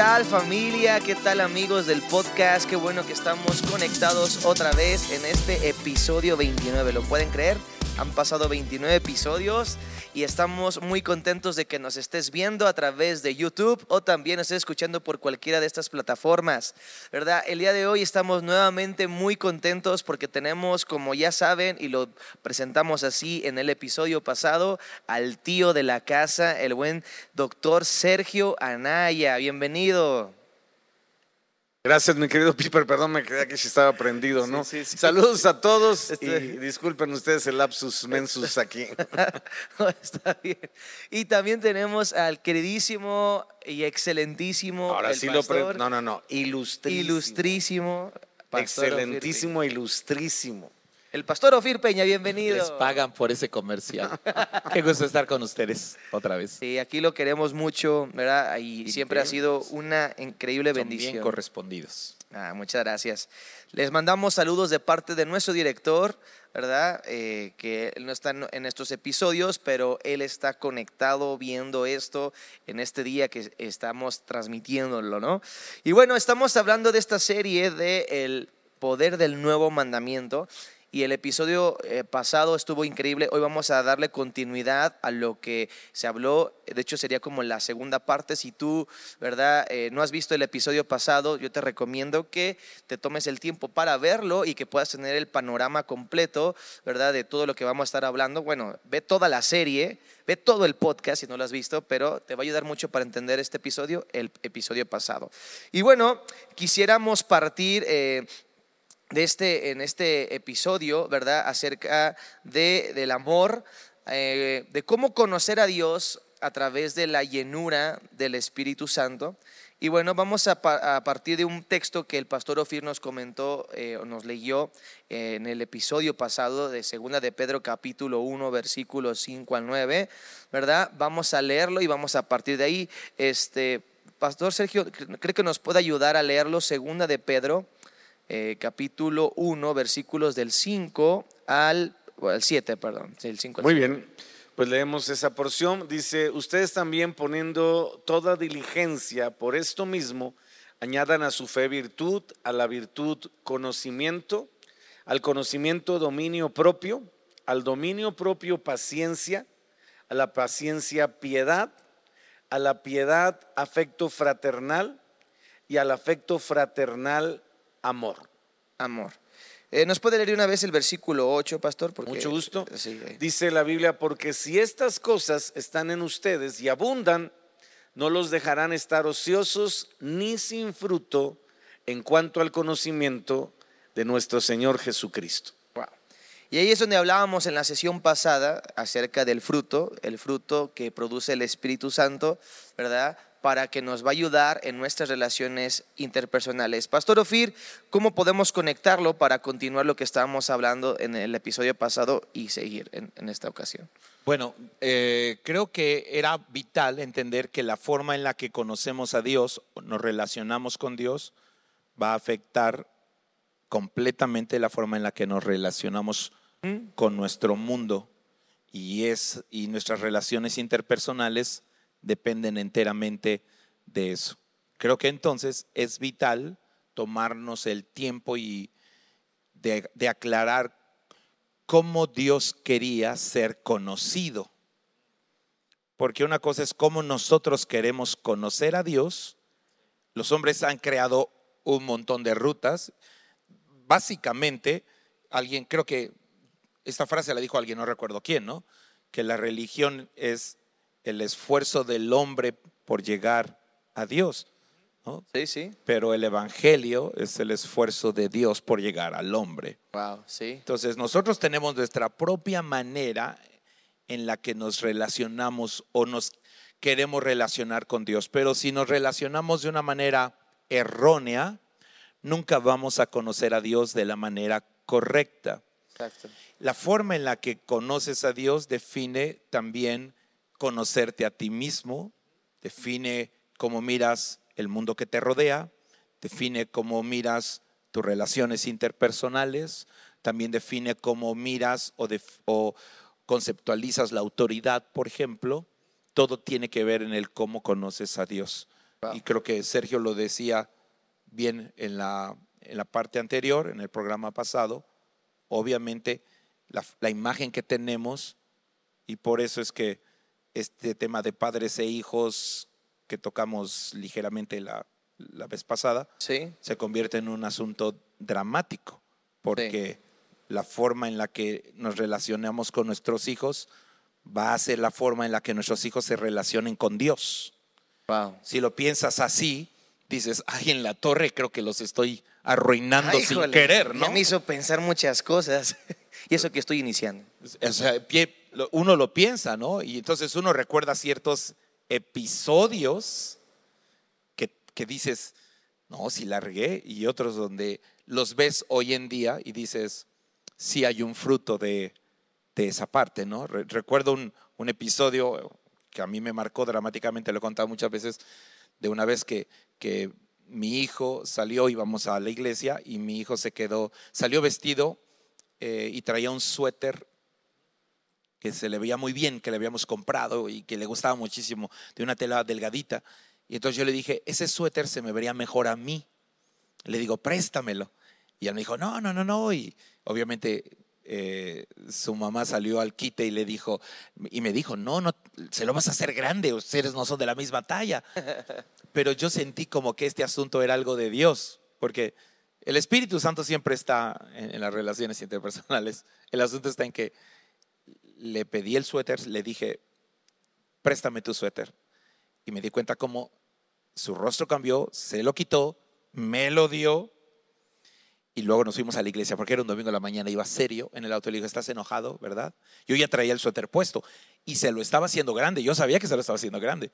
tal familia? ¿Qué tal amigos del podcast? Qué bueno que estamos conectados otra vez en este episodio 29. ¿Lo pueden creer? Han pasado 29 episodios y estamos muy contentos de que nos estés viendo a través de YouTube o también estés escuchando por cualquiera de estas plataformas, ¿verdad? El día de hoy estamos nuevamente muy contentos porque tenemos, como ya saben, y lo presentamos así en el episodio pasado, al tío de la casa, el buen doctor Sergio Anaya. Bienvenido. Gracias, mi querido Piper. Perdón, me creía que si estaba prendido, ¿no? Sí, sí, sí. Saludos a todos Este- y disculpen ustedes el lapsus mensus aquí. Está bien. Y también tenemos al queridísimo y excelentísimo. Ahora el sí lo pre- No, no, no. Ilustrísimo. Ilustrísimo. Excelentísimo, ilustrísimo. El pastor Ofir Peña, bienvenido. Les pagan por ese comercial. Qué gusto estar con ustedes otra vez. Sí, aquí lo queremos mucho, ¿verdad? Y Y siempre ha sido una increíble Son bendición. bien correspondidos. Ah, muchas gracias. Les mandamos saludos de parte de nuestro director, ¿verdad? Eh, que él no está en estos episodios, pero él está conectado viendo esto en este día que estamos transmitiéndolo, ¿no? Y bueno, estamos hablando de esta serie de El poder del nuevo mandamiento. Y el episodio eh, pasado estuvo increíble. Hoy vamos a darle continuidad a lo que se habló. De hecho, sería como la segunda parte. Si tú, ¿verdad? Eh, no has visto el episodio pasado, yo te recomiendo que te tomes el tiempo para verlo y que puedas tener el panorama completo, ¿verdad? De todo lo que vamos a estar hablando. Bueno, ve toda la serie, ve todo el podcast si no lo has visto, pero te va a ayudar mucho para entender este episodio, el episodio pasado. Y bueno, quisiéramos partir... eh, de este, en este episodio, ¿verdad? Acerca de, del amor, eh, de cómo conocer a Dios a través de la llenura del Espíritu Santo. Y bueno, vamos a, pa- a partir de un texto que el pastor Ofir nos comentó, eh, nos leyó eh, en el episodio pasado de Segunda de Pedro capítulo 1, versículos 5 al 9, ¿verdad? Vamos a leerlo y vamos a partir de ahí, este, Pastor Sergio, ¿cree que nos puede ayudar a leerlo? Segunda de Pedro eh, capítulo 1, versículos del 5 al, al 7, perdón. del 5 al Muy 7. bien. Pues leemos esa porción. Dice, ustedes también poniendo toda diligencia por esto mismo, añadan a su fe virtud, a la virtud conocimiento, al conocimiento dominio propio, al dominio propio paciencia, a la paciencia piedad, a la piedad afecto fraternal y al afecto fraternal amor. Amor. Eh, ¿Nos puede leer una vez el versículo 8, pastor? Porque- Mucho gusto. Sí, eh. Dice la Biblia, porque si estas cosas están en ustedes y abundan, no los dejarán estar ociosos ni sin fruto en cuanto al conocimiento de nuestro Señor Jesucristo. Wow. Y ahí es donde hablábamos en la sesión pasada acerca del fruto, el fruto que produce el Espíritu Santo, ¿verdad? Para que nos va a ayudar en nuestras relaciones interpersonales. Pastor Ofir, ¿cómo podemos conectarlo para continuar lo que estábamos hablando en el episodio pasado y seguir en, en esta ocasión? Bueno, eh, creo que era vital entender que la forma en la que conocemos a Dios, nos relacionamos con Dios, va a afectar completamente la forma en la que nos relacionamos con nuestro mundo y es y nuestras relaciones interpersonales dependen enteramente de eso. Creo que entonces es vital tomarnos el tiempo y de, aclarar cómo Dios quería ser conocido. Porque una cosa es cómo nosotros queremos conocer a Dios. Los hombres han creado un montón de rutas. Básicamente, alguien, creo que esta frase la dijo alguien, no recuerdo quién, ¿no? Que la religión es el esfuerzo del hombre por llegar a Dios, ¿no? Sí, sí. Pero el evangelio es el esfuerzo de Dios por llegar al hombre. Wow, sí. Entonces nosotros tenemos nuestra propia manera en la que nos relacionamos o nos queremos relacionar con Dios, pero si nos relacionamos de una manera errónea, nunca vamos a conocer a Dios de la manera correcta. Exacto. La forma en la que conoces a Dios define también conocerte a ti mismo, define cómo miras el mundo que te rodea, define cómo miras tus relaciones interpersonales, también define cómo miras o, def- o conceptualizas la autoridad, por ejemplo. Todo tiene que ver en el cómo conoces a Dios. Wow. Y creo que Sergio lo decía bien en la, en la parte anterior, en el programa pasado. Obviamente, la, la imagen que tenemos, y por eso es que este tema de padres e hijos que tocamos ligeramente la, la vez pasada, Sí, se convierte en un asunto dramático, porque la forma en la que nos relacionamos con nuestros hijos va a ser la forma en la que nuestros hijos se relacionen con Dios. wow. Si lo piensas así, dices, ay, en la torre creo que los estoy arruinando Ay, sin híjole, querer, ya ¿no? me hizo pensar muchas cosas. y eso que estoy iniciando. O sea, uno lo piensa, ¿no? Y entonces uno recuerda ciertos episodios que, que dices, no, si largué, y otros donde los ves hoy en día y dices, sí hay un fruto de, de esa parte, ¿no? Re- recuerdo un, un episodio que a mí me marcó dramáticamente, lo he contado muchas veces, de una vez que, que mi hijo salió, íbamos a la iglesia y mi hijo se quedó, salió vestido eh, y traía un suéter que se le veía muy bien, que le habíamos comprado y que le gustaba muchísimo, de una tela delgadita. Y entonces yo le dije, ese suéter se me vería mejor a mí. Le digo, préstamelo. Y él me dijo, no, no, no, no. Y obviamente eh, su mamá salió al quite y le dijo, y me dijo, no, no, se lo vas a hacer grande, ustedes no son de la misma talla. Pero yo sentí como que este asunto era algo de Dios, porque el Espíritu Santo siempre está en, en las relaciones interpersonales. El asunto está en que le pedí el suéter, le dije, préstame tu suéter. Y me di cuenta cómo su rostro cambió, se lo quitó, me lo dio. Y luego nos fuimos a la iglesia, porque era un domingo de la mañana, iba serio en el auto. Le dije, ¿estás enojado, verdad? Yo ya traía el suéter puesto y se lo estaba haciendo grande. Yo sabía que se lo estaba haciendo grande.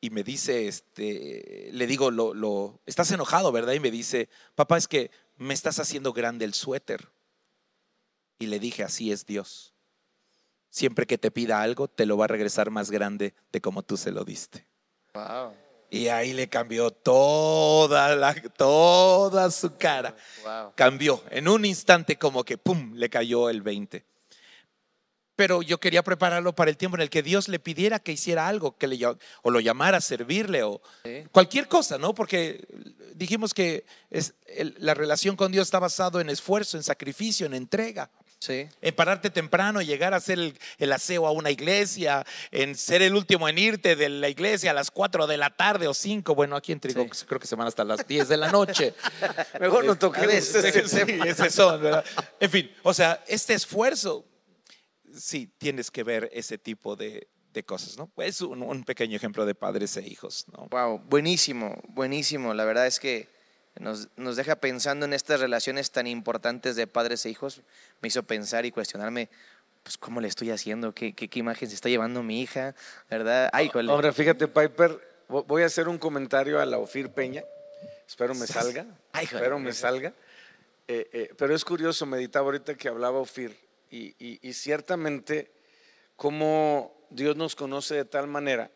Y me dice, este, le digo, lo, lo, estás enojado, ¿verdad? Y me dice, papá, es que me estás haciendo grande el suéter. Y le dije, así es Dios. Siempre que te pida algo, te lo va a regresar más grande de como tú se lo diste. Wow. Y ahí le cambió toda, la, toda su cara. Wow. Cambió. En un instante como que, ¡pum!, le cayó el 20. Pero yo quería prepararlo para el tiempo en el que Dios le pidiera que hiciera algo, que le, o lo llamara a servirle, o Sí. cualquier cosa, ¿no? Porque dijimos que es, el- la relación con Dios está basado en esfuerzo, en sacrificio, en entrega. Sí. En pararte temprano, llegar a hacer el, el aseo a una iglesia, en ser el último en irte de la iglesia a las 4 de la tarde o 5. Bueno, aquí en Trigo Sí. creo que se van hasta las 10 de la noche. Mejor no Sí, tema. ese son, ¿verdad? En fin, o sea, este esfuerzo, sí, tienes que ver ese tipo de, de cosas, ¿no? Es un, un pequeño ejemplo de padres e hijos, ¿no? Wow, buenísimo, buenísimo. La verdad es que nos, nos deja pensando en estas relaciones tan importantes de padres e hijos. Me hizo pensar y cuestionarme, pues, ¿cómo le estoy haciendo? ¿Qué, qué, qué imagen se está llevando mi hija? ¿Verdad? Ay. Ahora, fíjate, Piper, vo- voy a hacer un comentario a la Ofir Peña. Espero me salga. Ay. Espero me salga. Eh, eh, pero es curioso, meditaba ahorita que hablaba Ofir. Y, y- y ciertamente, cómo Dios nos conoce de tal manera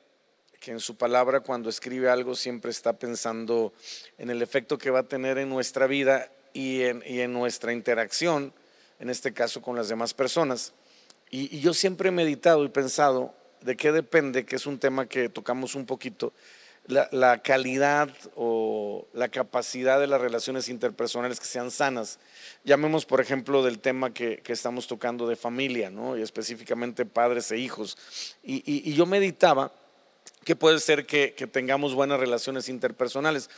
que en su palabra, cuando escribe algo, siempre está pensando en el efecto que va a tener en nuestra vida y en, y en nuestra interacción, en este caso con las demás personas. Y, yo siempre he meditado y pensado de qué depende, que es un tema que tocamos un poquito, la, calidad o la capacidad de las relaciones interpersonales que sean sanas. Llamemos, por ejemplo, del tema que, que estamos tocando de familia, ¿no? y específicamente padres e hijos. Y yo meditaba que puede ser que, que tengamos buenas relaciones interpersonales.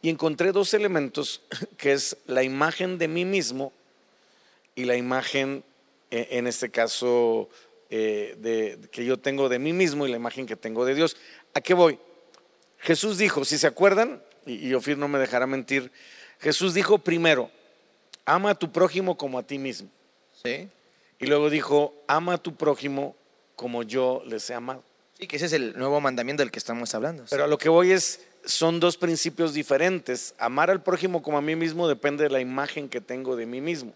Y encontré dos elementos, que es la imagen de mí mismo y la imagen, eh, en este caso, eh, de, que yo tengo de mí mismo y la imagen que tengo de Dios. ¿A qué voy? Jesús dijo, si se acuerdan, y, y Ofir no me dejará mentir, Jesús dijo primero, ama a tu prójimo como a ti mismo. Sí. Y luego dijo, ama a tu prójimo como yo les he amado. Sí, que ese es el nuevo mandamiento del que estamos hablando. Pero a lo que voy es, son dos principios diferentes. Amar al prójimo como a mí mismo depende de la imagen que tengo de mí mismo.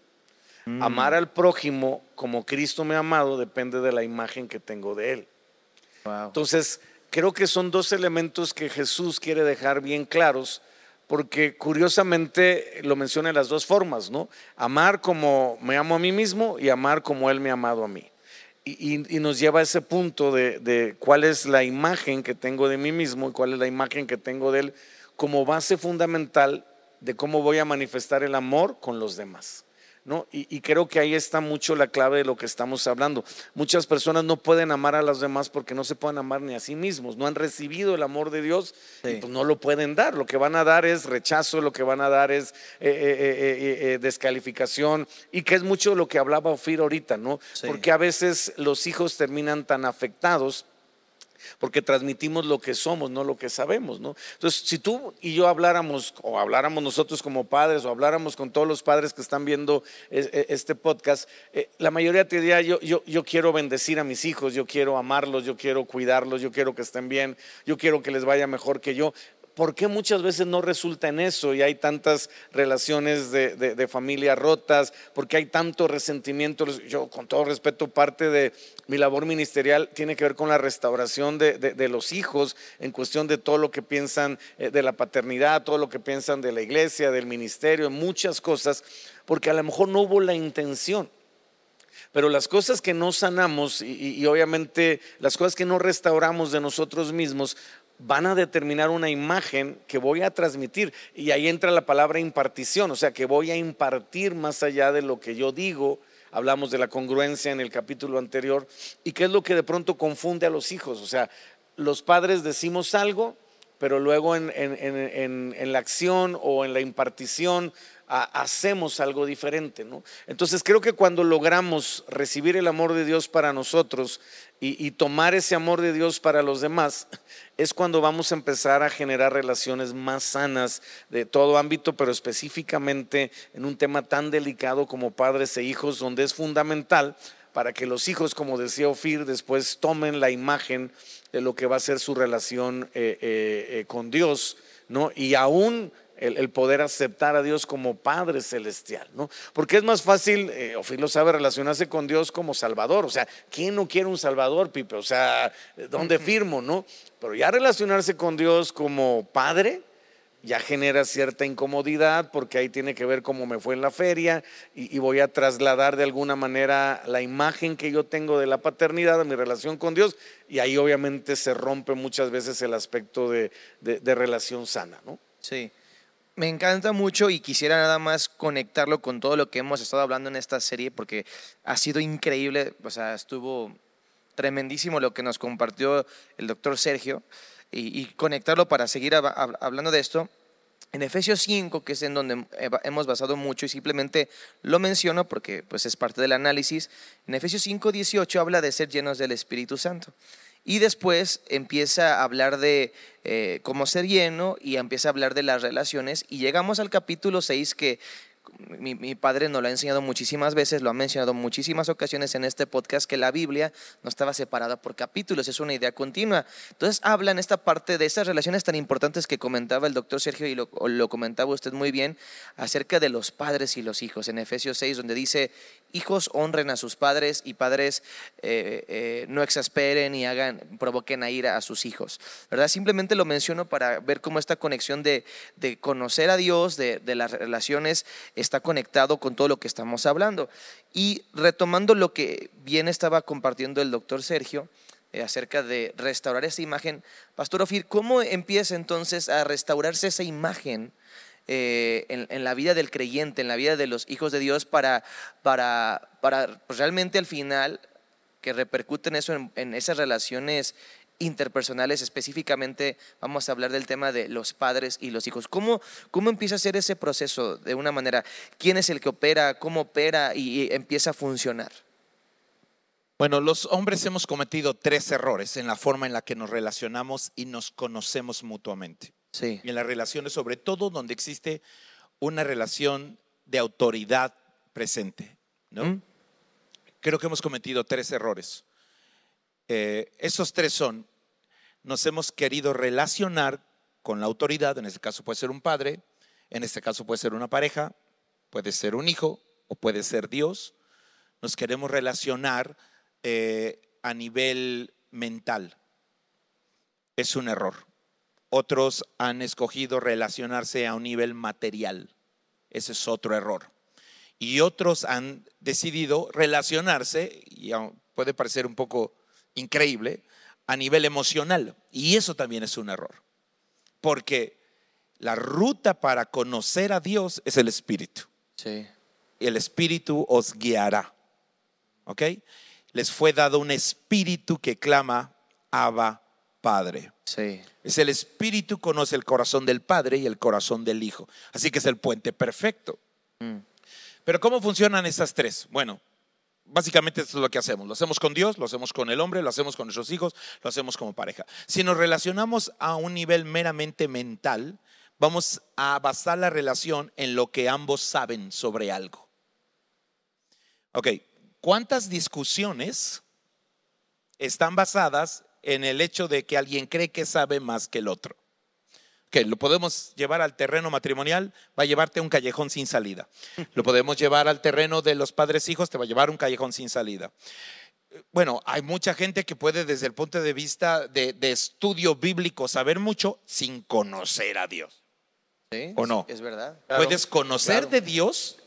Mm. Amar al prójimo como Cristo me ha amado depende de la imagen que tengo de Él. Wow. Entonces, creo que son dos elementos que Jesús quiere dejar bien claros, porque curiosamente lo menciona de las dos formas, ¿no? Amar como me amo a mí mismo y amar como Él me ha amado a mí. Y, nos lleva a ese punto de cuál es la imagen que tengo de mí mismo y cuál es la imagen que tengo de él como base fundamental de cómo voy a manifestar el amor con los demás. ¿No? Y, creo que ahí está mucho la clave de lo que estamos hablando. Muchas personas no pueden amar a los demás porque no se pueden amar ni a sí mismos, no han recibido el amor de Dios y pues no lo pueden dar. Lo que van a dar es rechazo, lo que van a dar es eh, eh, eh, descalificación y que es mucho lo que hablaba Ofir ahorita, ¿no? Porque a veces los hijos terminan tan afectados porque transmitimos lo que somos, no lo que sabemos, ¿no? Entonces, si tú y yo habláramos, o habláramos nosotros como padres, o habláramos con todos los padres que están viendo e, este podcast, eh, la mayoría te diría, yo, yo, yo quiero bendecir a mis hijos, yo quiero amarlos, yo quiero cuidarlos, yo quiero que estén bien, yo quiero que les vaya mejor que yo, ¿por qué muchas veces no resulta en eso y hay tantas relaciones de, familia rotas? ¿Por qué hay tanto resentimiento? Yo, con todo respeto, parte de mi labor ministerial tiene que ver con la restauración de, los hijos en cuestión de todo lo que piensan eh, de la paternidad, todo lo que piensan de la iglesia, del ministerio, muchas cosas, porque a lo mejor no hubo la intención. Pero las cosas que no sanamos y, obviamente las cosas que no restauramos de nosotros mismos van a determinar una imagen que voy a transmitir. Y ahí entra la palabra impartición, o sea, que voy a impartir más allá de lo que yo digo. Hablamos de la congruencia en el capítulo anterior. ¿Y qué es lo que de pronto confunde a los hijos? O sea, los padres decimos algo, pero luego en, en la acción o en la impartición hacemos algo diferente. ¿no? Entonces creo que cuando logramos recibir el amor de Dios para nosotros y, tomar ese amor de Dios para los demás, es cuando vamos a empezar a generar relaciones más sanas de todo ámbito, pero específicamente en un tema tan delicado como padres e hijos, donde es fundamental para que los hijos, como decía Ofir, después tomen la imagen de lo que va a ser su relación eh, eh, eh, con Dios, ¿no? Y aún el, poder aceptar a Dios como Padre Celestial, ¿no? Porque es más fácil, eh, lo sabe, relacionarse con Dios como Salvador. O sea, ¿quién no quiere un Salvador, Pipe? O sea, ¿dónde firmo, no? Pero ya relacionarse con Dios como Padre, ya genera cierta incomodidad porque ahí tiene que ver cómo me fue en la feria y, voy a trasladar de alguna manera la imagen que yo tengo de la paternidad a mi relación con Dios y ahí obviamente se rompe muchas veces el aspecto de, de relación sana, ¿no? Sí. Me encanta mucho y quisiera nada más conectarlo con todo lo que hemos estado hablando en esta serie porque ha sido increíble, o sea, estuvo tremendísimo lo que nos compartió el doctor Sergio y, conectarlo para seguir hablando de esto. En Efesios 5, que es en donde hemos basado mucho y simplemente lo menciono porque pues es parte del análisis, en Efesios 5, 18 habla de ser llenos del Espíritu Santo. Y después empieza a hablar de eh, cómo ser lleno y empieza a hablar de las relaciones. Y llegamos al capítulo 6 que mi, padre nos lo ha enseñado muchísimas veces, lo ha mencionado muchísimas ocasiones en este podcast, que la Biblia no estaba separada por capítulos, es una idea continua. Entonces habla en esta parte de esas relaciones tan importantes que comentaba el doctor Sergio y lo, comentaba usted muy bien, acerca de los padres y los hijos, en Efesios 6, donde dice, hijos honren a sus padres y padres eh, eh, no exasperen y hagan, provoquen a ira a sus hijos. ¿Verdad? Simplemente lo menciono para ver cómo esta conexión de, conocer a Dios, de, de las relaciones, está conectado con todo lo que estamos hablando. Y retomando lo que bien estaba compartiendo el doctor Sergio, eh, acerca de restaurar esa imagen. Pastor Ofir, ¿cómo empieza entonces a restaurarse esa imagen eh, en, la vida del creyente, en la vida de los hijos de Dios, para, para, para pues, realmente al final que repercuten eso en esas relaciones interpersonales, específicamente vamos a hablar del tema de los padres y los hijos. ¿Cómo, cómo empieza a ser ese proceso de una manera? ¿Quién es el que opera? ¿Cómo opera y empieza a funcionar? Bueno, los hombres hemos cometido tres errores en la forma en la que nos relacionamos y nos conocemos mutuamente. Sí. Y en las relaciones, sobre todo donde existe una relación de autoridad presente. ¿no? ¿Mm? Creo que hemos cometido tres errores. Eh, esos tres son, nos hemos querido relacionar con la autoridad, en este caso puede ser un padre, en este caso puede ser una pareja, puede ser un hijo o puede ser Dios. Nos queremos relacionar eh, a nivel mental. Es un error. Otros han escogido relacionarse a un nivel material. Ese es otro error. Y otros han decidido relacionarse, y puede parecer un poco increíble, a nivel emocional. Y eso también es un error. Porque la ruta para conocer a Dios es el Espíritu. Sí. El Espíritu os guiará. ¿Ok? Les fue dado un Espíritu que clama, Abba, Padre. Sí. Es el Espíritu conoce el corazón del Padre y el corazón del Hijo. Así que es el puente perfecto. Mm. Pero ¿cómo funcionan esas tres? Bueno, básicamente esto es lo que hacemos. Lo hacemos con Dios, lo hacemos con el hombre, lo hacemos con nuestros hijos, lo hacemos como pareja. Si nos relacionamos a un nivel meramente mental, vamos a basar la relación en lo que ambos saben sobre algo. Ok, ¿cuántas discusiones están basadas en el hecho de que alguien cree que sabe más que el otro? Que lo podemos llevar al terreno matrimonial, va a llevarte a un callejón sin salida. Lo podemos llevar al terreno de los padres hijos, te va a llevar a un callejón sin salida. Bueno, hay mucha gente que puede desde el punto de vista de, de estudio bíblico saber mucho sin conocer a Dios. Sí, ¿O no? Es verdad. Claro, Puedes conocer claro. de Dios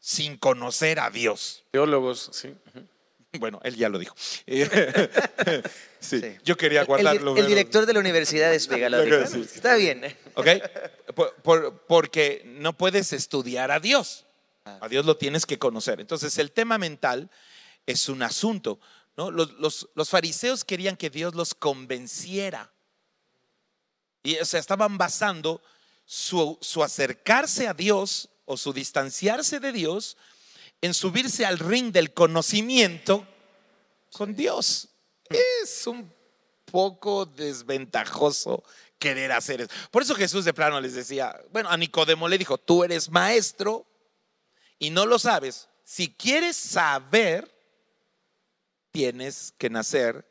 sin conocer a Dios. Teólogos, sí. Bueno, él ya lo dijo. sí, Sí. Yo quería el, guardarlo. el director de la universidad es Vega, lo dijo. sí. Está bien. ¿Ok? Por- por- porque no puedes estudiar a Dios. A Dios lo tienes que conocer. Entonces, el tema mental es un asunto. ¿no? Los, los- los fariseos querían que Dios los convenciera. Y o sea, estaban basando su, su acercarse a Dios o su distanciarse de Dios en subirse al ring del conocimiento con Dios. Es un poco desventajoso querer hacer eso. Por eso Jesús de plano les decía, bueno, a Nicodemo le dijo, tú eres maestro y no lo sabes. Si quieres saber, tienes que nacer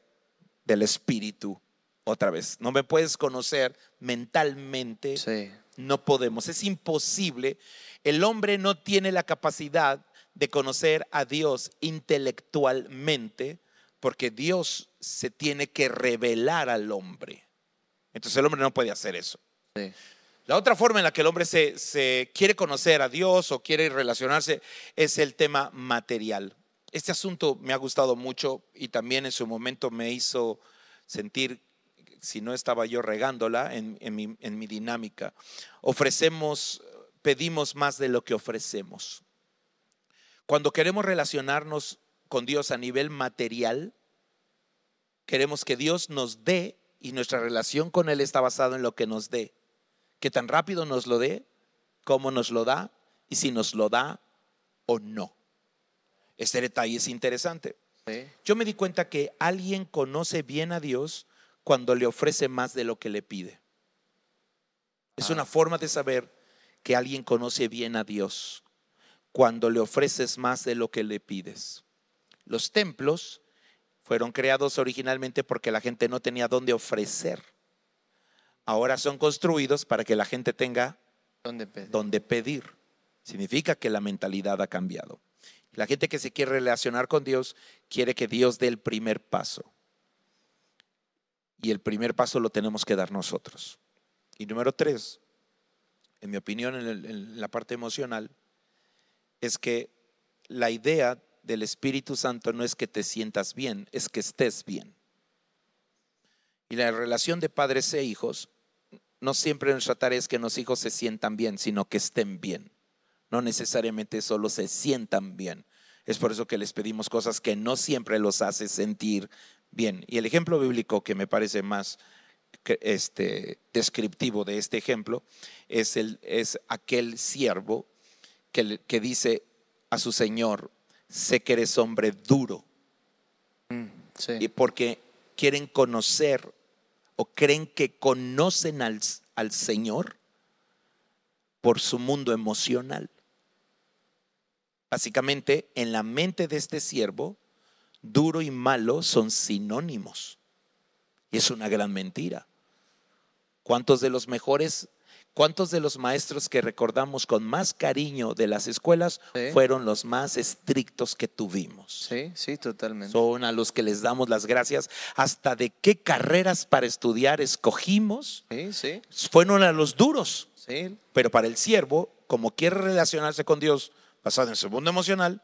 del Espíritu otra vez. No me puedes conocer mentalmente. Sí. No podemos, es imposible. El hombre no tiene la capacidad de conocer a Dios intelectualmente porque Dios se tiene que revelar al hombre. Entonces el hombre no puede hacer eso. Sí. La otra forma en la que el hombre se, se quiere conocer a Dios o quiere relacionarse es el tema material. Este asunto me ha gustado mucho y también en su momento me hizo sentir, si no estaba yo regándola en, en mi, en mi dinámica, ofrecemos, pedimos más de lo que ofrecemos. Cuando queremos relacionarnos con Dios a nivel material, queremos que Dios nos dé y nuestra relación con Él está basada en lo que nos dé. Que tan rápido nos lo dé, cómo nos lo da y si nos lo da o no. Este detalle es interesante. Yo me di cuenta que alguien conoce bien a Dios cuando le ofrece más de lo que le pide. Es Ah. una forma de saber que alguien conoce bien a Dios cuando le ofreces más de lo que le pides. Los templos fueron creados originalmente porque la gente no tenía dónde ofrecer. Ahora son construidos para que la gente tenga ¿Dónde pedir? donde pedir. Significa que la mentalidad ha cambiado. La gente que se quiere relacionar con Dios quiere que Dios dé el primer paso. Y el primer paso lo tenemos que dar nosotros. Y número tres, en mi opinión, en, el- en la parte emocional, es que la idea del Espíritu Santo no es que te sientas bien, es que estés bien. Y la relación de padres e hijos no siempre nuestra tarea es que los hijos se sientan bien, sino que estén bien. No necesariamente solo se sientan bien. Es por eso que les pedimos cosas que no siempre los hace sentir bien. Y el ejemplo bíblico que me parece más este, descriptivo de este ejemplo es, el, es aquel siervo que, que dice a su señor, sé que eres hombre duro, Mm, Sí. y porque quieren conocer o creen que conocen al, al Señor por su mundo emocional. Básicamente, en la mente de este siervo, duro y malo son sinónimos. Y es una gran mentira. ¿Cuántos de los mejores, cuántos de los maestros que recordamos con más cariño de las escuelas Sí. fueron los más estrictos que tuvimos? Sí, sí, totalmente. son a los que les damos las gracias, hasta de qué carreras para estudiar escogimos, Sí, sí, fueron a los duros, sí. pero para el siervo, como quiere relacionarse con Dios basado en su mundo emocional,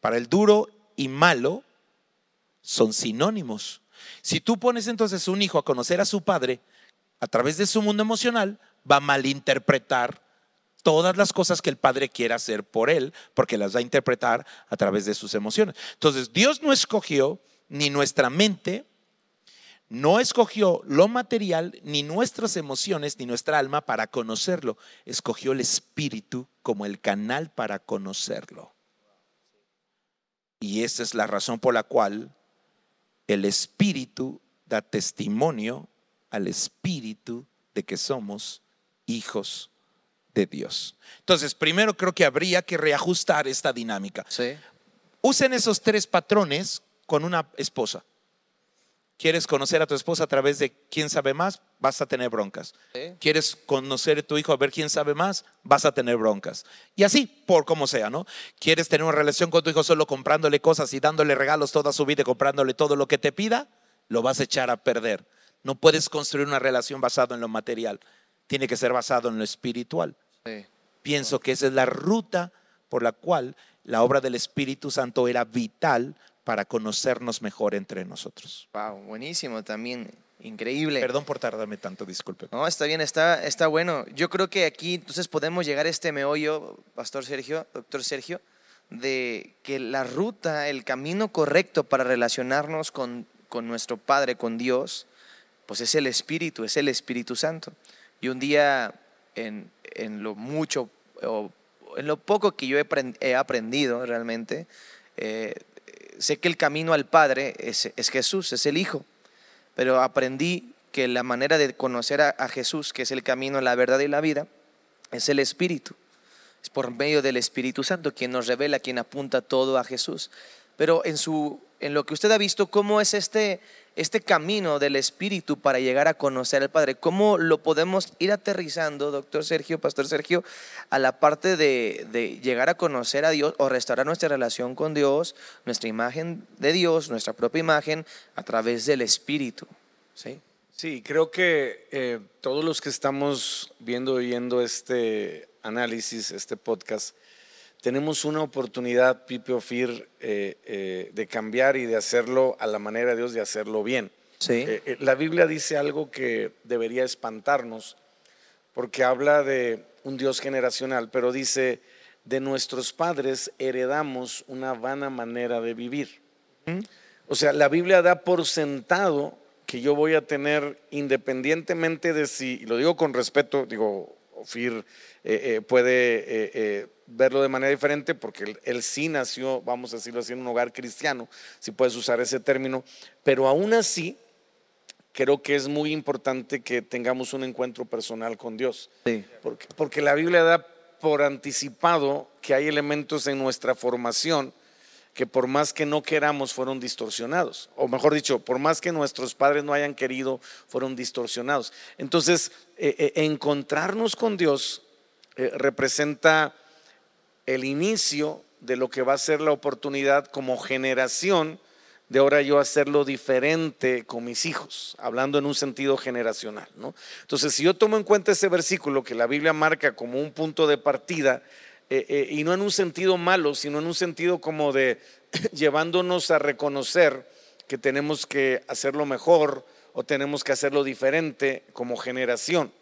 para el duro y malo son sinónimos. Si tú pones entonces un hijo a conocer a su padre a través de su mundo emocional, va a malinterpretar todas las cosas que el padre quiere hacer por él, porque las va a interpretar a través de sus emociones. Entonces, Dios no escogió ni nuestra mente, no escogió lo material, ni nuestras emociones, ni nuestra alma para conocerlo. Escogió el espíritu como el canal para conocerlo. Y esa es la razón por la cual el espíritu da testimonio al espíritu de que somos hijos de Dios. Entonces, primero creo que habría que reajustar esta dinámica. Usen esos tres patrones con una esposa. ¿Quieres conocer a tu esposa a través de quién sabe más? Vas a tener broncas. ¿Quieres conocer a tu hijo a ver quién sabe más? Vas a tener broncas. Y así, por como sea, ¿no? ¿Quieres tener una relación con tu hijo solo comprándole cosas y dándole regalos toda su vida y comprándole todo lo que te pida? Lo vas a echar a perder. No puedes construir una relación basada en lo material tiene que ser basado en lo espiritual. Pienso que esa es la ruta por la cual la obra del Espíritu Santo era vital para conocernos mejor entre nosotros. Wow, buenísimo también. Increíble. Perdón por tardarme tanto, disculpe. No, está bien, está, está bueno. Yo creo que aquí entonces podemos llegar a este meollo, Pastor Sergio, Doctor Sergio, de que la ruta, el camino correcto para relacionarnos con, con nuestro Padre, con Dios, pues es el Espíritu, es el Espíritu Santo. Y un día, en, lo mucho o en lo poco que yo he, aprendido realmente, eh, sé que el camino al Padre es, Jesús, es el Hijo, pero aprendí que la manera de conocer a, Jesús, que es el camino, la verdad y la vida, es el Espíritu. Es por medio del Espíritu Santo quien nos revela, quien apunta todo a Jesús. Pero en, su, en lo que usted ha visto, ¿cómo es este, este camino del Espíritu para llegar a conocer al Padre? ¿Cómo lo podemos ir aterrizando, doctor Sergio, pastor Sergio, a la parte de, llegar a conocer a Dios o restaurar nuestra relación con Dios, nuestra imagen de Dios, nuestra propia imagen, a través del Espíritu? Sí, sí creo que eh, todos los que estamos viendo y oyendo este análisis, este podcast, tenemos una oportunidad, Pipe Ofir, eh, eh, de cambiar y de hacerlo a la manera de Dios, de hacerlo bien. Sí. Eh, la Biblia dice algo que debería espantarnos, porque habla de un Dios generacional, pero dice, de nuestros padres heredamos una vana manera de vivir. O sea, la Biblia da por sentado que yo voy a tener, independientemente de si, y lo digo con respeto, digo, Ofir puede verlo de manera diferente porque él, sí nació, vamos a decirlo así, en un hogar cristiano, si puedes usar ese término, pero aún así creo que es muy importante que tengamos un encuentro personal con Dios. Porque, porque la Biblia da por anticipado que hay elementos en nuestra formación que por más que no queramos fueron distorsionados, o mejor dicho, por más que nuestros padres no hayan querido, fueron distorsionados. Entonces, eh, eh, encontrarnos con Dios eh, representa el inicio de lo que va a ser la oportunidad como generación de ahora yo hacerlo diferente con mis hijos, hablando en un sentido generacional. ¿no? Entonces, si yo tomo en cuenta ese versículo que la Biblia marca como un punto de partida, eh, eh, y no en un sentido malo, sino en un sentido como de llevándonos a reconocer que tenemos que hacerlo mejor o tenemos que hacerlo diferente como generación.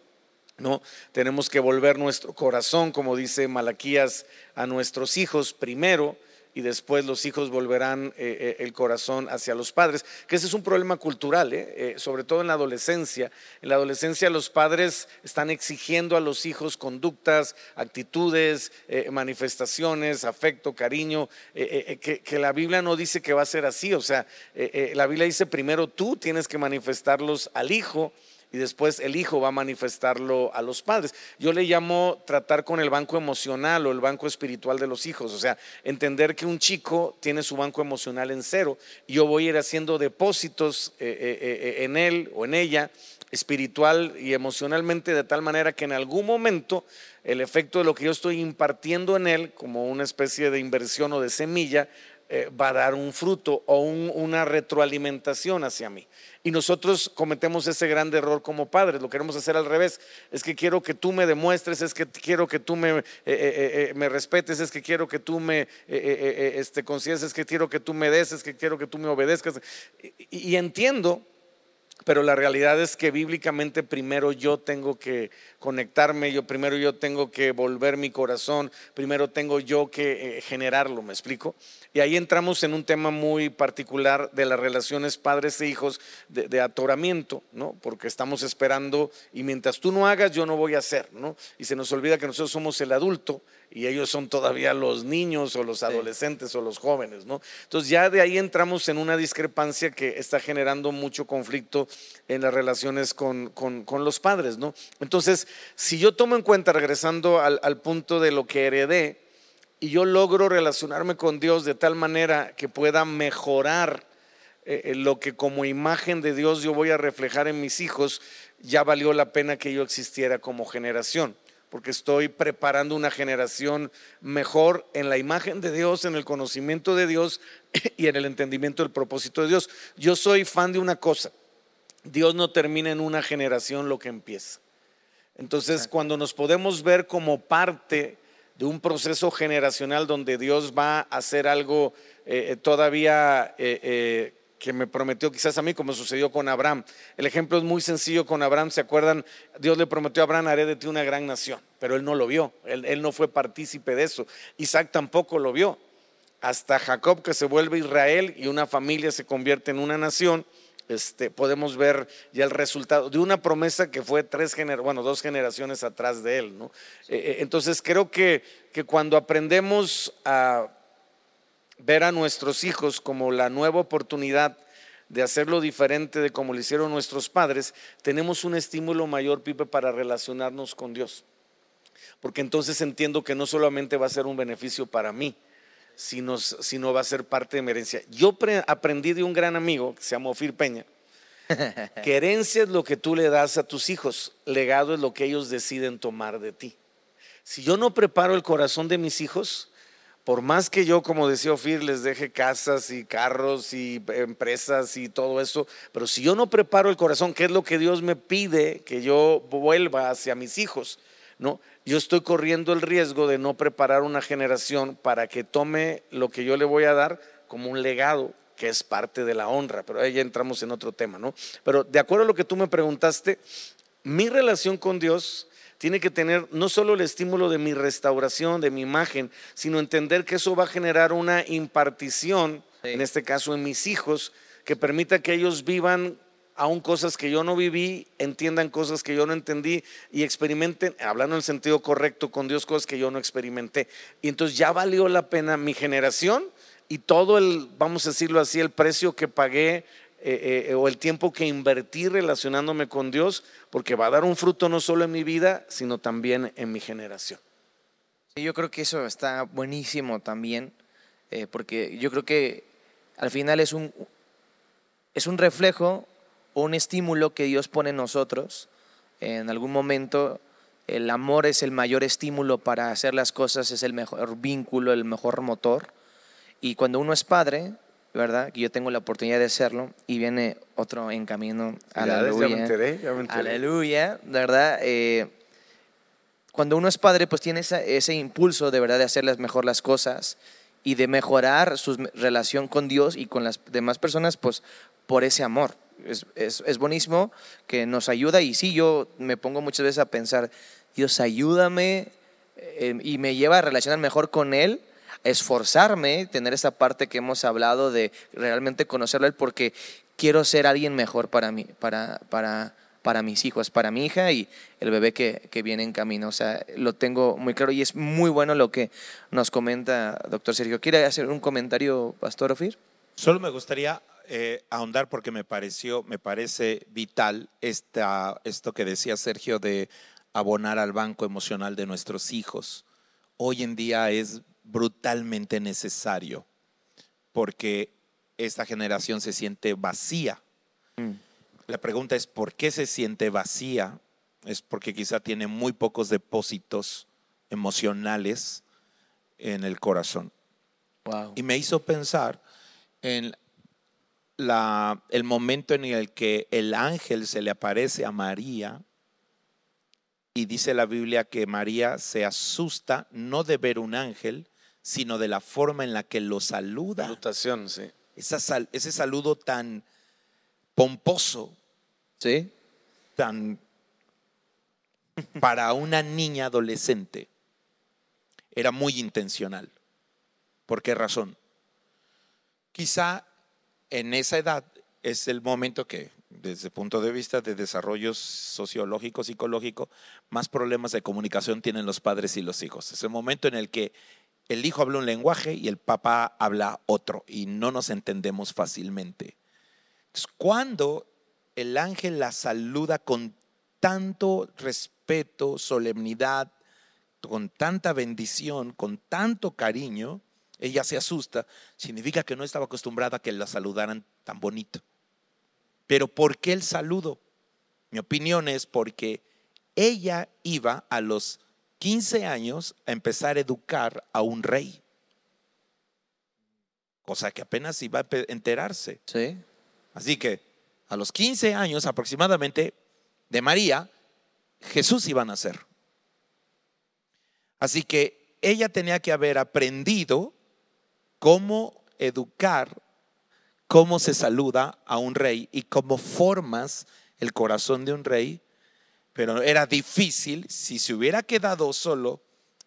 ¿No? Tenemos que volver nuestro corazón, como dice Malaquías, a nuestros hijos primero y después los hijos volverán eh, eh, el corazón hacia los padres, que ese es un problema cultural, ¿eh? sobre todo en la adolescencia. En la adolescencia los padres están exigiendo a los hijos conductas, actitudes, manifestaciones, afecto, cariño, que, que, la Biblia no dice que va a ser así, o sea, la Biblia dice primero tú tienes que manifestarlos al hijo y después el hijo va a manifestarlo a los padres. Yo le llamo tratar con el banco emocional o el banco espiritual de los hijos, o sea, entender que un chico tiene su banco emocional en cero y yo voy a ir haciendo depósitos eh, eh, eh, en él o en ella espiritual y emocionalmente de tal manera que en algún momento el efecto de lo que yo estoy impartiendo en él como una especie de inversión o de semilla eh, va a dar un fruto o una retroalimentación hacia mí. Y nosotros cometemos ese gran error como padres, lo queremos hacer al revés. Es que quiero que tú me demuestres, es que quiero que tú me, eh, eh, me respetes, es que quiero que tú me este, es que quiero que tú me des, es que quiero que tú me obedezcas. y entiendo pero la realidad es que bíblicamente primero yo tengo que conectarme, yo primero yo tengo que volver mi corazón, primero tengo yo que eh, generarlo, ¿me explico? Y ahí entramos en un tema muy particular de las relaciones padres e hijos de, atoramiento, ¿no? Porque estamos esperando y mientras tú no hagas, yo no voy a hacer, ¿no? Y se nos olvida que nosotros somos el adulto y ellos son todavía los niños o los adolescentes o los jóvenes, ¿no? Entonces ya de ahí entramos en una discrepancia que está generando mucho conflicto en las relaciones con, los padres, ¿no? Entonces, si yo tomo en cuenta, regresando al, punto de lo que heredé, y yo logro relacionarme con Dios de tal manera que pueda mejorar eh, eh, lo que como imagen de Dios yo voy a reflejar en mis hijos, ya valió la pena que yo existiera como generación porque estoy preparando una generación mejor en la imagen de Dios, en el conocimiento de Dios y en el entendimiento del propósito de Dios. Yo soy fan de una cosa, Dios no termina en una generación lo que empieza. Entonces, cuando nos podemos ver como parte de un proceso generacional donde Dios va a hacer algo eh, todavía eh, que me prometió quizás a mí, como sucedió con Abraham. El ejemplo es muy sencillo con Abraham, ¿se acuerdan? Dios le prometió a Abraham, haré de ti una gran nación, pero él no lo vio, él, no fue partícipe de eso. Isaac tampoco lo vio. Hasta Jacob que se vuelve Israel y una familia se convierte en una nación, este, podemos ver ya el resultado de una promesa que fue tres bueno, dos generaciones atrás de él. ¿no? Eh, eh, entonces creo que, que cuando aprendemos a ver a nuestros hijos como la nueva oportunidad de hacerlo diferente de como lo hicieron nuestros padres, tenemos un estímulo mayor, Pipe, para relacionarnos con Dios. Porque entonces entiendo que no solamente va a ser un beneficio para mí, sino, sino va a ser parte de mi herencia. Yo aprendí de un gran amigo que se llama Ofir Peña, que herencia es lo que tú le das a tus hijos, legado es lo que ellos deciden tomar de ti. Si yo no preparo el corazón de mis hijos, por más que yo, como decía Ofir, les deje casas y carros y empresas y todo eso, pero si yo no preparo el corazón, ¿qué es lo que Dios me pide que yo vuelva hacia mis hijos? ¿No? Yo estoy corriendo el riesgo de no preparar una generación para que tome lo que yo le voy a dar como un legado que es parte de la honra, pero ahí ya entramos en otro tema, ¿no? Pero de acuerdo a lo que tú me preguntaste, mi relación con Dios tiene que tener no solo el estímulo de mi restauración, de mi imagen, sino entender que eso va a generar una impartición, en este caso en mis hijos, que permita que ellos vivan aún cosas que yo no viví, entiendan cosas que yo no entendí y experimenten, hablando en el sentido correcto con Dios, cosas que yo no experimenté. Y entonces ya valió la pena mi generación y todo el, vamos a decirlo así, el precio que pagué eh, eh, o el tiempo que invertí relacionándome con Dios, porque va a dar un fruto no solo en mi vida, sino también en mi generación. yo creo que eso está buenísimo también, eh, porque yo creo que al final es un, es un reflejo o un estímulo que Dios pone en nosotros. En algún momento el amor es el mayor estímulo para hacer las cosas, es el mejor vínculo, el mejor motor. Y cuando uno es padre, ¿verdad? Que yo tengo la oportunidad de hacerlo y viene otro en camino. Aleluya. Ya me Aleluya, ¿verdad? Eh, cuando uno es padre, pues tiene ese impulso de verdad de hacerles mejor las cosas y de mejorar su relación con Dios y con las demás personas, pues por ese amor. Es, es, es buenísimo que nos ayuda y sí, yo me pongo muchas veces a pensar, Dios ayúdame eh, y me lleva a relacionar mejor con Él esforzarme, tener esa parte que hemos hablado de realmente conocerlo porque quiero ser alguien mejor para mí, para, para, para mis hijos, para mi hija y el bebé que, que, viene en camino. O sea, lo tengo muy claro y es muy bueno lo que nos comenta doctor Sergio. ¿Quiere hacer un comentario, Pastor Ofir? Solo me gustaría eh, ahondar porque me pareció, me parece vital esta, esto que decía Sergio de abonar al banco emocional de nuestros hijos. Hoy en día es brutalmente necesario, porque esta generación se siente vacía. Mm. La pregunta es, ¿por qué se siente vacía? Es porque quizá tiene muy pocos depósitos emocionales en el corazón. Wow. Y me hizo pensar en la, el momento en el que el ángel se le aparece a María y dice la Biblia que María se asusta no de ver un ángel, sino de la forma en la que lo saluda. Salutación, sí. Esa sal- ese saludo tan pomposo, ¿Sí? tan para una niña adolescente. Era muy intencional. ¿Por qué razón? Quizá en esa edad es el momento que, desde el punto de vista de desarrollo sociológico, psicológico, más problemas de comunicación tienen los padres y los hijos. Es el momento en el que el hijo habla un lenguaje y el papá habla otro y no nos entendemos fácilmente. Entonces, cuando el ángel la saluda con tanto respeto, solemnidad, con tanta bendición, con tanto cariño, ella se asusta, significa que no estaba acostumbrada a que la saludaran tan bonito. Pero ¿por qué el saludo? Mi opinión es porque ella iba a los 15 años a empezar a educar a un rey, cosa que apenas iba a enterarse. ¿Sí? Así que a los 15 años aproximadamente de María, Jesús iba a nacer. Así que ella tenía que haber aprendido cómo educar, cómo se saluda a un rey y cómo formas el corazón de un rey. Pero era difícil si se hubiera quedado solo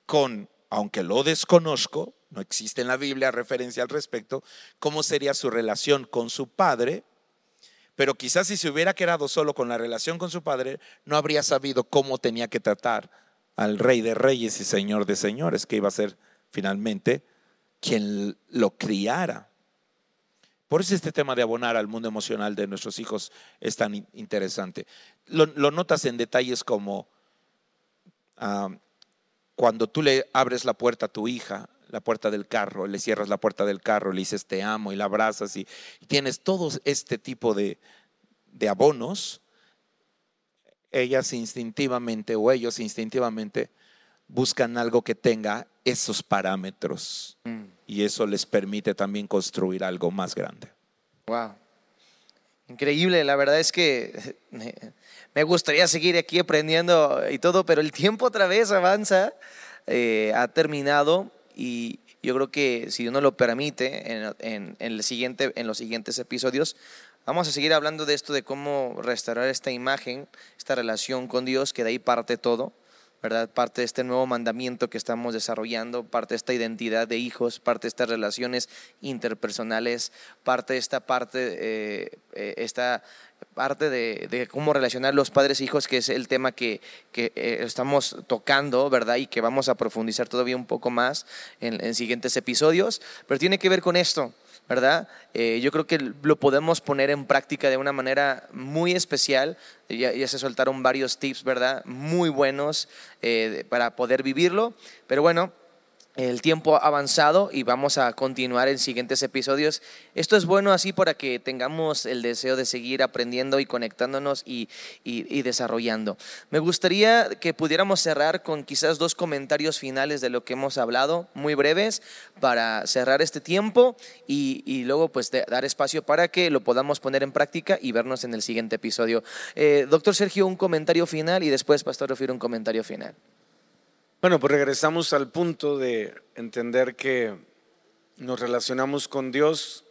con, aunque lo desconozco, no existe en la Biblia referencia al respecto, cómo sería su relación con su padre, pero quizás si se hubiera quedado solo con la relación con su padre, no habría sabido cómo tenía que tratar al rey de reyes y señor de señores, que iba a ser finalmente quien lo criara. Por eso este tema de abonar al mundo emocional de nuestros hijos es tan in- interesante. Lo, notas en detalles como cuando tú le abres la puerta a tu hija, la puerta del carro, le cierras la puerta del carro, le dices te amo y la abrazas y, y tienes todo este tipo de, de abonos, ellas instintivamente o ellos instintivamente buscan algo que tenga esos parámetros Mm. Y eso les permite también construir algo más grande. Wow. Increíble, la verdad es que me- gustaría seguir aquí aprendiendo y todo, pero el tiempo otra vez avanza, eh, ha terminado y yo creo que si uno lo permite en el siguiente, en los siguientes episodios, vamos a seguir hablando de esto, de cómo restaurar esta imagen, esta relación con Dios, que de ahí parte todo. ¿Verdad? Parte de este nuevo mandamiento que estamos desarrollando, parte de esta identidad de hijos, parte de estas relaciones interpersonales, parte de esta parte, eh, eh, parte de, de cómo relacionar los padres e hijos, que es el tema que, que, eh, estamos tocando, ¿verdad? Y que vamos a profundizar todavía un poco más en, en siguientes episodios, pero tiene que ver con esto, ¿verdad? Eh, yo creo que lo podemos poner en práctica de una manera muy especial. Ya, ya se soltaron varios tips, ¿verdad? Muy buenos eh, para poder vivirlo. Pero bueno, el tiempo ha avanzado y vamos a continuar en siguientes episodios. Esto es bueno así para que tengamos el deseo de seguir aprendiendo y conectándonos y, y- desarrollando. Me gustaría que pudiéramos cerrar con quizás dos comentarios finales de lo que hemos hablado, muy breves, para cerrar este tiempo y, y luego pues dar espacio para que lo podamos poner en práctica y vernos en el siguiente episodio. Eh, doctor Sergio, un comentario final y después Pastor Ofiero un comentario final. Bueno, pues regresamos al punto de entender que nos relacionamos con Dios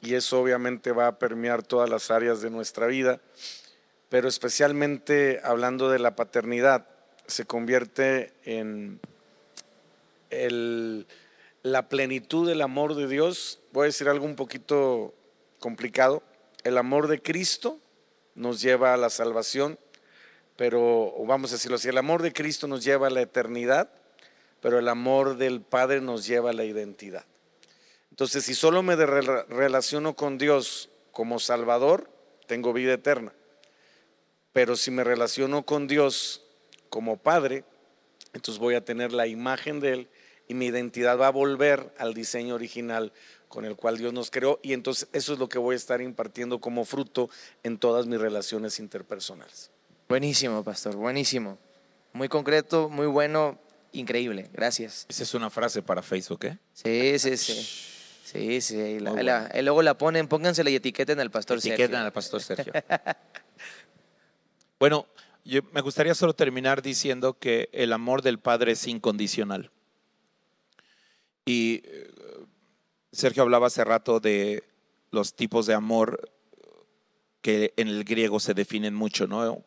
y eso obviamente va a permear todas las áreas de nuestra vida, pero especialmente hablando de la paternidad, se convierte en la plenitud del amor de Dios. Voy a decir algo un poquito complicado. El amor de Cristo nos lleva a la salvación, pero vamos a decirlo así, el amor de Cristo nos lleva a la eternidad, pero el amor del Padre nos lleva a la identidad. Entonces, si solo me relaciono con Dios como Salvador, tengo vida eterna. Pero si me relaciono con Dios como Padre, entonces voy a tener la imagen de Él y mi identidad va a volver al diseño original con el cual Dios nos creó. Y entonces eso es lo que voy a estar impartiendo como fruto en todas mis relaciones interpersonales. Buenísimo, pastor, buenísimo. Muy concreto, muy bueno. increíble. Gracias. Esa es una frase para Facebook, ¿eh? Sí, sí, sí. Sí, sí. y la- Muy la- bueno. y luego la ponen, póngansela y etiqueten al pastor Sergio. al pastor Sergio. bueno, yo me gustaría solo terminar diciendo que el amor del Padre es incondicional. Y eh, Sergio hablaba hace rato de los tipos de amor que en el griego se definen mucho, ¿no?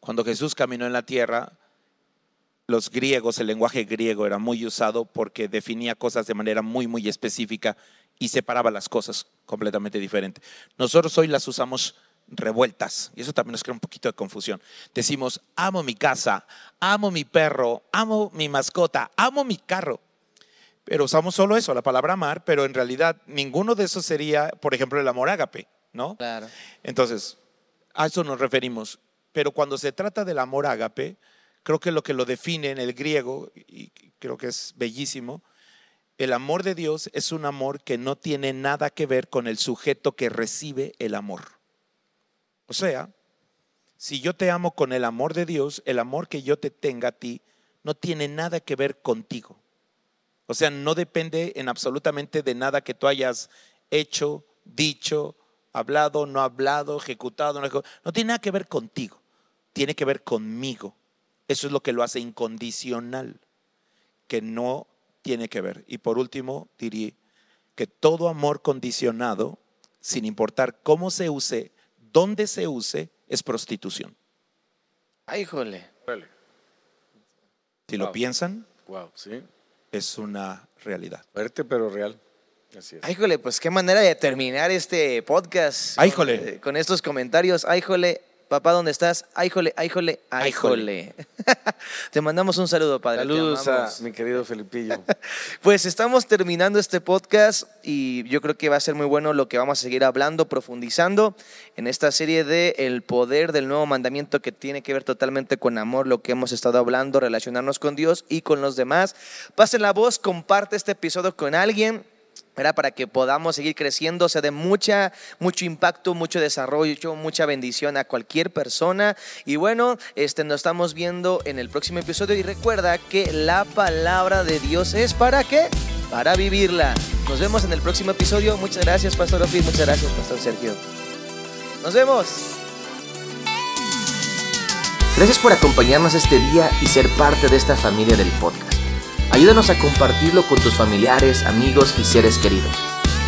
Cuando Jesús caminó en la tierra, los griegos, el lenguaje griego era muy usado porque definía cosas de manera muy, muy específica y separaba las cosas completamente diferente. Nosotros hoy las usamos revueltas y eso también nos crea un poquito de confusión. Decimos, amo mi casa, amo mi perro, amo mi mascota, amo mi carro. Pero usamos solo eso, la palabra amar, pero en realidad ninguno de esos sería, por ejemplo, el amor ágape, ¿no? Claro. Entonces, a eso nos referimos. Pero cuando se trata del amor ágape, creo que lo que lo define en el griego, y creo que es bellísimo, el amor de Dios es un amor que no tiene nada que ver con el sujeto que recibe el amor. O sea, si yo te amo con el amor de Dios, el amor que yo te tenga a ti no tiene nada que ver contigo. O sea, no depende en absolutamente de nada que tú hayas hecho, dicho, hablado, no hablado, ejecutado, no, no tiene nada que ver contigo, tiene que ver conmigo. Eso es lo que lo hace incondicional, que no tiene que ver. Y por último, diría que todo amor condicionado, sin importar cómo se use, dónde se use, es prostitución. Ay. Órale. Si lo piensan, Wow, sí. es una realidad. Fuerte pero real. Así es. Ay, híjole, pues qué manera de terminar este podcast. Ay, con- jole. eh, Con, estos comentarios. Ay, jole, papá, ¿dónde estás? Ay, jole, ay, jole, ay, Ay, jole. Te mandamos un saludo, padre. Saludos a mi querido Felipillo. Pues estamos terminando este podcast y yo creo que va a ser muy bueno lo que vamos a seguir hablando, profundizando en esta serie de el poder del nuevo mandamiento que tiene que ver totalmente con amor, lo que hemos estado hablando, relacionarnos con Dios y con los demás. Pasen la voz, comparte este episodio con alguien. Para que podamos seguir creciendo, sea de mucha, mucho impacto, mucho desarrollo, mucha bendición a cualquier persona. Y bueno, este, nos estamos viendo en el próximo episodio. Y recuerda que la palabra de Dios es para qué? Para vivirla. Nos vemos en el próximo episodio. Muchas gracias, Pastor Ophir. Muchas gracias, Pastor Sergio. Nos vemos. Gracias por acompañarnos este día y ser parte de esta familia del podcast. Ayúdanos a compartirlo con tus familiares, amigos y seres queridos.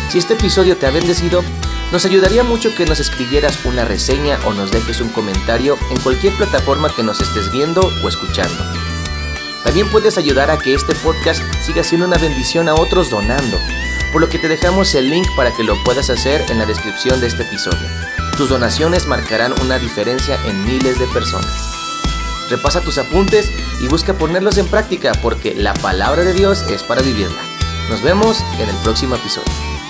Si este episodio te ha bendecido, nos ayudaría mucho que nos escribieras una reseña o nos dejes un comentario en cualquier plataforma que nos estés viendo o escuchando. También puedes ayudar a que este podcast siga siendo una bendición a otros donando, por lo que te dejamos el link para que lo puedas hacer en la descripción de este episodio. Tus donaciones marcarán una diferencia en miles de personas. Repasa tus apuntes y busca ponerlos en práctica porque la palabra de Dios es para vivirla. Nos vemos en el próximo episodio.